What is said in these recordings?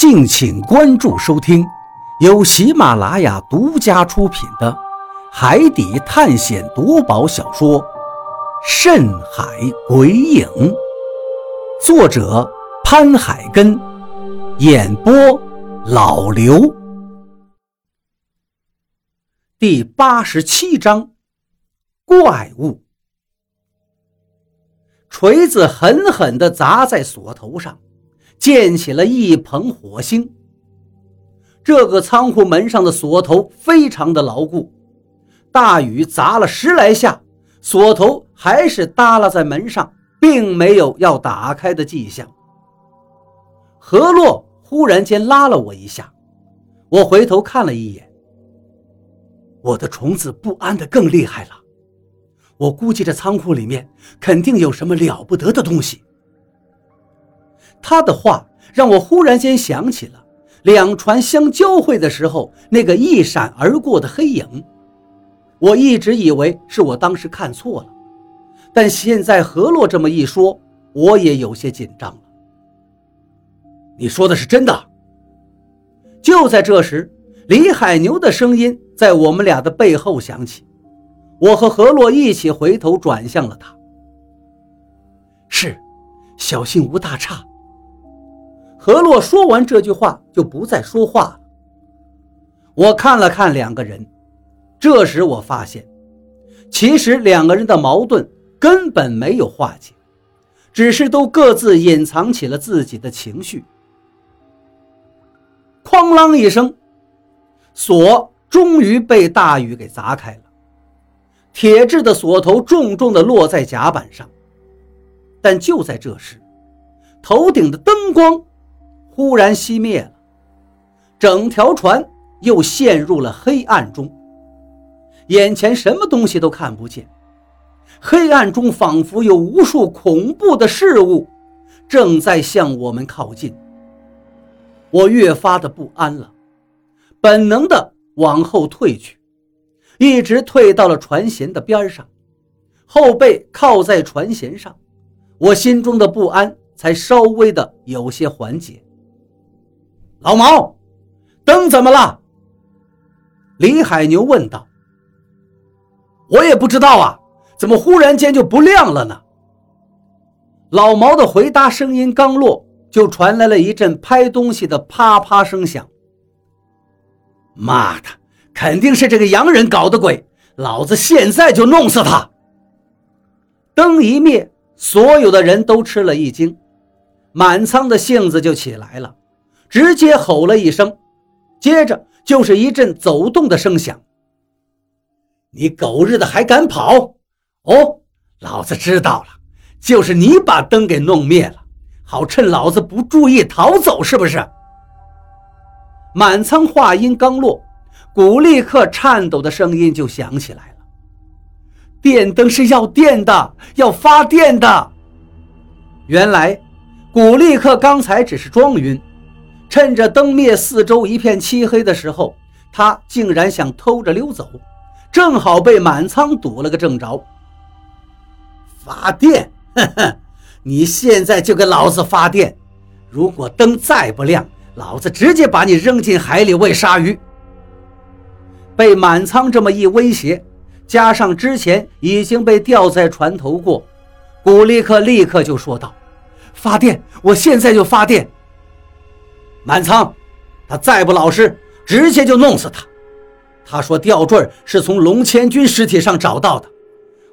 敬请关注收听，由喜马拉雅独家出品的《海底探险夺宝小说》《深海鬼影》，作者潘海根，演播老刘。第八十七章，怪物。锤子狠狠地砸在锁头上。溅起了一捧火星。这个仓库门上的锁头非常的牢固，大雨砸了十来下，锁头还是耷拉在门上，并没有要打开的迹象。何洛忽然间拉了我一下，我回头看了一眼，我的虫子不安的更厉害了。我估计这仓库里面肯定有什么了不得的东西。他的话让我忽然间想起了两船相交汇的时候那个一闪而过的黑影。我一直以为是我当时看错了，但现在何洛这么一说，我也有些紧张了。你说的是真的？就在这时，李海牛的声音在我们俩的背后响起，我和何洛一起回头转向了他。是，小心无大差。何洛说完这句话，就不再说话了。我看了看两个人，这时我发现，其实两个人的矛盾根本没有化解，只是都各自隐藏起了自己的情绪。哐啷一声，锁终于被大雨给砸开了，铁质的锁头重重地落在甲板上。但就在这时，头顶的灯光。忽然熄灭了，整条船又陷入了黑暗中。眼前什么东西都看不见，黑暗中仿佛有无数恐怖的事物正在向我们靠近。我越发的不安了，本能的往后退去，一直退到了船舷的边上，后背靠在船舷上，我心中的不安才稍微的有些缓解。老毛，灯怎么了？李海牛问道。我也不知道啊，怎么忽然间就不亮了呢？老毛的回答声音刚落，就传来了一阵拍东西的啪啪声响。妈的，肯定是这个洋人搞的鬼！老子现在就弄死他！灯一灭，所有的人都吃了一惊，满仓的性子就起来了。直接吼了一声，接着就是一阵走动的声响。你狗日的还敢跑？哦，老子知道了，就是你把灯给弄灭了，好趁老子不注意逃走，是不是？满仓话音刚落，古立克颤抖的声音就响起来了：“电灯是要电的，要发电的。”原来，古立克刚才只是装晕。趁着灯灭、四周一片漆黑的时候，他竟然想偷着溜走，正好被满仓堵了个正着。发电，哼哼，你现在就给老子发电！如果灯再不亮，老子直接把你扔进海里喂鲨鱼！被满仓这么一威胁，加上之前已经被吊在船头过，古立克立刻就说道：“发电，我现在就发电！”满仓，他再不老实，直接就弄死他。他说吊坠是从龙千军尸体上找到的，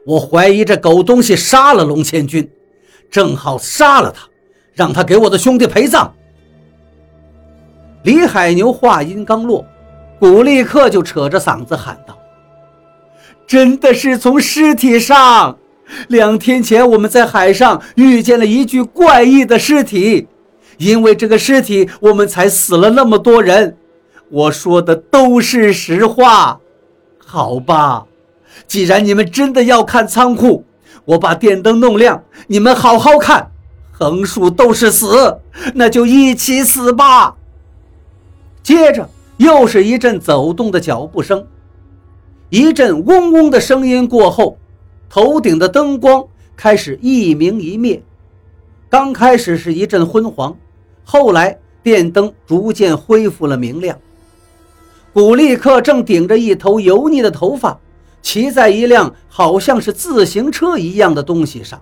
我怀疑这狗东西杀了龙千军，正好杀了他，让他给我的兄弟陪葬。李海牛话音刚落，古立克就扯着嗓子喊道：“真的是从尸体上！两天前我们在海上遇见了一具怪异的尸体。”因为这个尸体，我们才死了那么多人。我说的都是实话，好吧？既然你们真的要看仓库，我把电灯弄亮，你们好好看。横竖都是死，那就一起死吧。接着又是一阵走动的脚步声，一阵嗡嗡的声音过后，头顶的灯光开始一明一灭。刚开始是一阵昏黄。后来电灯逐渐恢复了明亮。古力克正顶着一头油腻的头发，骑在一辆好像是自行车一样的东西上，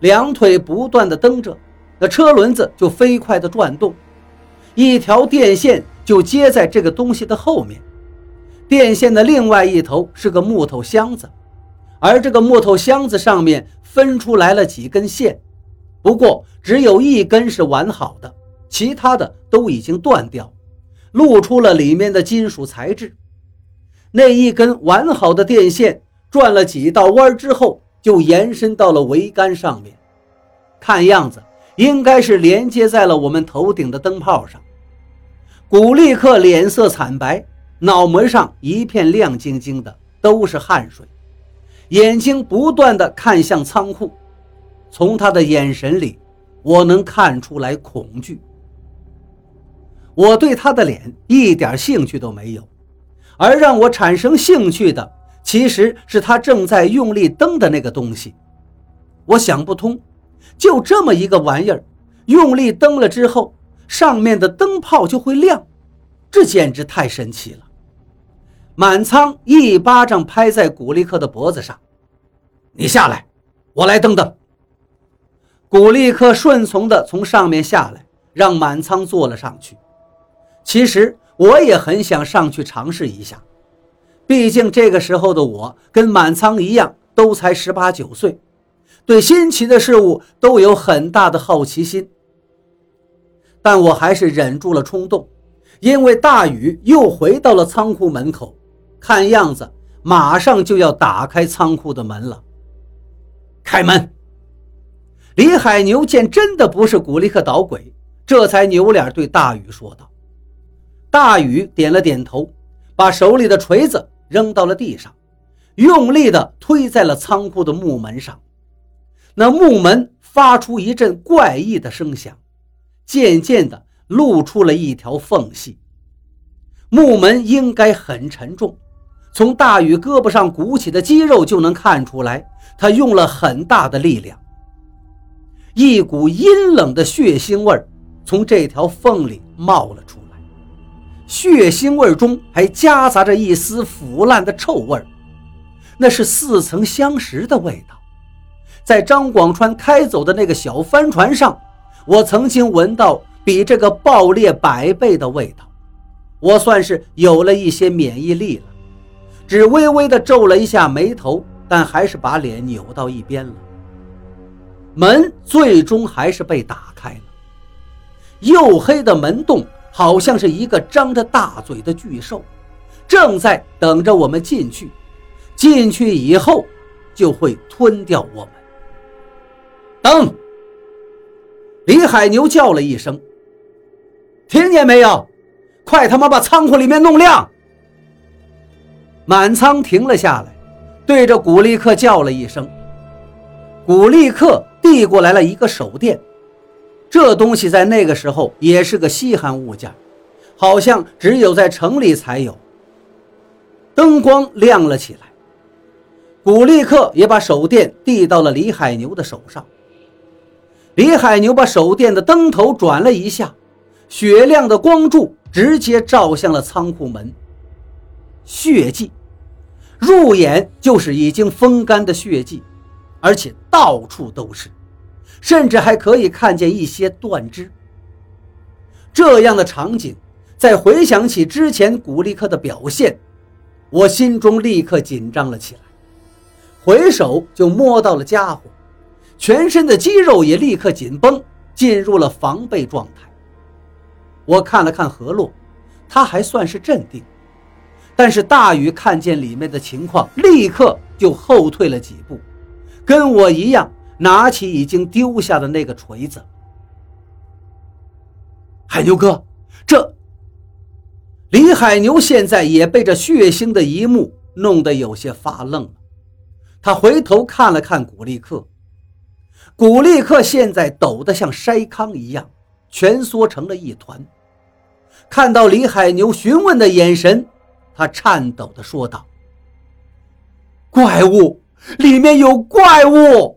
两腿不断的蹬着，那车轮子就飞快的转动，一条电线就接在这个东西的后面。电线的另外一头是个木头箱子，而这个木头箱子上面分出来了几根线，不过只有一根是完好的，其他的都已经断掉。露出了里面的金属材质，那一根完好的电线转了几道弯之后，就延伸到了桅杆上面，看样子应该是连接在了我们头顶的灯泡上。古力克脸色惨白，脑门上一片亮晶晶的，都是汗水，眼睛不断的看向仓库，从他的眼神里，我能看出来恐惧。我对他的脸一点兴趣都没有，而让我产生兴趣的其实是他正在用力蹬的那个东西。我想不通，就这么一个玩意儿，用力蹬了之后，上面的灯泡就会亮，这简直太神奇了。满仓一巴掌拍在古力克的脖子上：“你下来，我来蹬蹬。”古力克顺从地从上面下来，让满仓坐了上去。其实我也很想上去尝试一下，毕竟这个时候的我跟满仓一样，都才十八九岁，对新奇的事物都有很大的好奇心。但我还是忍住了冲动，因为大雨又回到了仓库门口，看样子马上就要打开仓库的门了。开门！李海牛见真的不是古力克捣鬼，这才扭脸对大禹说道。大禹点了点头，把手里的锤子扔到了地上，用力地推在了仓库的木门上。那木门发出一阵怪异的声响，渐渐地露出了一条缝隙。木门应该很沉重，从大禹胳膊上鼓起的肌肉就能看出来，他用了很大的力量。一股阴冷的血腥味从这条缝里冒了出来。血腥味中还夹杂着一丝腐烂的臭味那是似曾相识的味道。在张广川开走的那个小帆船上，我曾经闻到比这个爆裂百倍的味道。我算是有了一些免疫力了，只微微地皱了一下眉头，但还是把脸扭到一边了。门最终还是被打开了，黝黑的门洞。好像是一个张着大嘴的巨兽，正在等着我们进去。进去以后，就会吞掉我们。等！李海牛叫了一声：“听见没有？快他妈把仓库里面弄亮！”满仓停了下来，对着古力克叫了一声。古力克递过来了一个手电。这东西在那个时候也是个稀罕物件，好像只有在城里才有。灯光亮了起来，古力克也把手电递到了李海牛的手上。李海牛把手电的灯头转了一下，雪亮的光柱直接照向了仓库门。血迹，入眼就是已经风干的血迹，而且到处都是。甚至还可以看见一些断肢。这样的场景，再回想起之前古力克的表现，我心中立刻紧张了起来，回手就摸到了家伙，全身的肌肉也立刻紧绷，进入了防备状态。我看了看何洛，他还算是镇定，但是大禹看见里面的情况，立刻就后退了几步，跟我一样。拿起已经丢下的那个锤子，海牛哥，这李海牛现在也被这血腥的一幕弄得有些发愣了。他回头看了看古力克，古力克现在抖得像筛糠一样，蜷缩成了一团。看到李海牛询问的眼神，他颤抖地说道：“怪物，里面有怪物！”